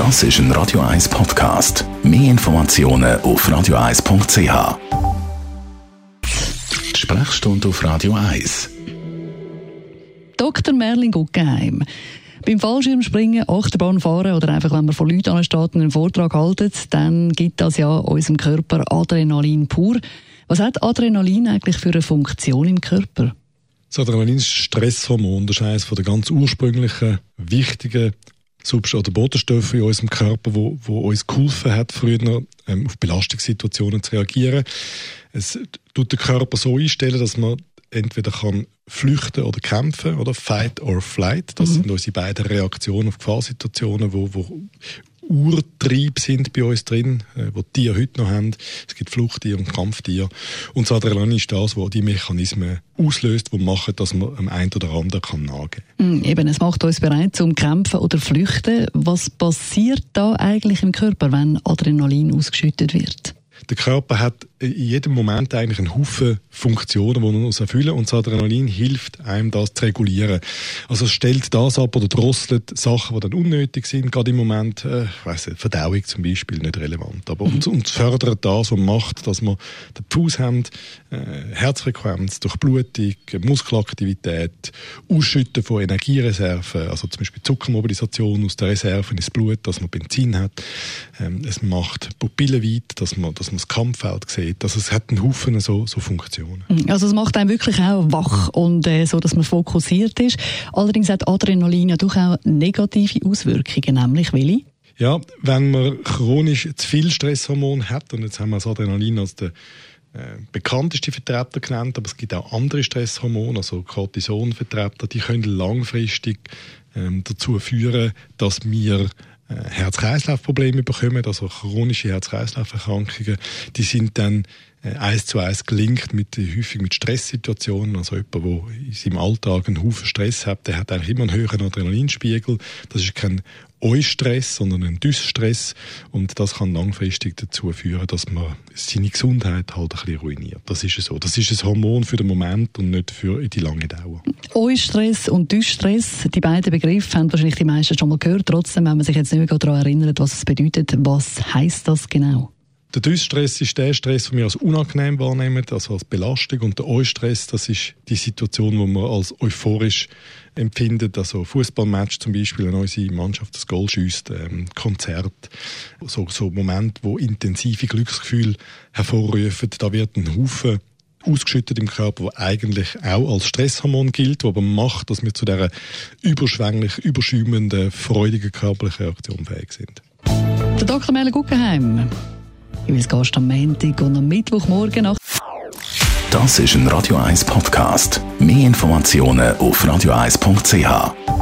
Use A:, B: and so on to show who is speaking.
A: Das ist ein Radio 1 Podcast. Mehr Informationen auf radio1.ch. Sprechstunde auf Radio 1.
B: Dr. Merlin Guggenheim. Beim Fallschirmspringen, Achterbahnfahren oder einfach, wenn man von Leuten ansteht und einen Vortrag haltet, dann gibt das ja unserem Körper Adrenalin pur. Was hat Adrenalin eigentlich für eine Funktion im Körper?
C: Das Adrenalin ist Stresshormon. Das ist eines der ganz ursprünglichen, wichtigen Subst oder Botenstoffe in unserem Körper, wo, wo uns geholfen hat, früher ähm, auf Belastungssituationen zu reagieren. Es tut den Körper so einstellen, dass man entweder kann flüchten oder kämpfen oder fight or flight. Das mhm. sind unsere beiden Reaktionen auf Gefahrsituationen, wo, wo Urtrieb sind bei uns drin, äh, wo die Tiere heute noch haben. Es gibt Fluchttiere und Kampftiere. Und das Adrenalin ist das, was die Mechanismen auslöst, die machen, dass man am einen oder anderen kann nachgeben
B: kann. Mm, eben, es macht uns bereit zum Kämpfen oder Flüchten. Was passiert da eigentlich im Körper, wenn Adrenalin ausgeschüttet wird?
C: Der Körper hat in jedem Moment eigentlich einen Haufen Funktionen, die er muss erfüllen und das Adrenalin hilft einem, das zu regulieren. Also es stellt das ab oder drosselt Sachen, die dann unnötig sind, gerade im Moment, äh, ich weiss nicht, Verdauung zum Beispiel, nicht relevant, aber mhm. und, und fördert das und macht, dass wir den Fuß haben, äh, Herzfrequenz, Durchblutung, Muskelaktivität, Ausschütten von Energiereserven, also zum Beispiel Zuckermobilisation aus der Reserve ins Blut, dass man Benzin hat. Ähm, es macht Pupillen weit, dass man, dass man das Kampffeld sieht sieht. Also es hat einen Haufen so, so Funktionen.
B: Mhm. Also es macht einen wirklich auch wach und äh, so, dass man fokussiert ist. Allerdings hat Adrenalin ja doch auch negative Auswirkungen, nämlich welche?
C: Ja, wenn man chronisch zu viel Stresshormon hat, und jetzt haben wir das Adrenalin als der äh, bekannteste Vertreter genannt, aber es gibt auch andere Stresshormone, also Cortisonvertreter, die können langfristig ähm, dazu führen, dass wir Herz-Kreislauf-Probleme bekommen, also chronische Herz-Kreislauf-Erkrankungen, die sind dann eins zu eins gelinkt mit häufig mit Stresssituationen. Also jemand, der in seinem Alltag einen Haufen Stress hat, der hat eigentlich immer einen höheren Adrenalinspiegel. Das ist kein Eustress, sondern ein Dysstress. Und das kann langfristig dazu führen, dass man seine Gesundheit halt ein bisschen ruiniert. Das ist so. Das ist ein Hormon für den Moment und nicht für die lange Dauer.
B: Eustress und Dysstress, die beiden Begriffe haben wahrscheinlich die meisten schon mal gehört. Trotzdem, wenn man sich jetzt nicht mehr daran erinnert, was es bedeutet, was heißt das genau?
C: Der Dysstress ist der Stress, den wir als unangenehm wahrnehmen, also als Belastung. Und der Eustress, das ist die Situation, die man als euphorisch empfindet. Also Fußballmatch zum Beispiel, wenn unsere Mannschaft das Goal schießt, ähm, Konzert, so, so Momente, wo intensive Glücksgefühle hervorrufen. Da wird ein Haufen ausgeschüttet im Körper, wo eigentlich auch als Stresshormon gilt, wo aber macht, dass wir zu dieser überschwänglich, überschäumenden, freudigen körperlichen Reaktion fähig sind.
B: Der Dr. Melle Guggenheim jeweils Gast am Montag und am Mittwochmorgen nach.
A: Das ist ein Radio 1 Podcast. Mehr Informationen auf radio1.ch.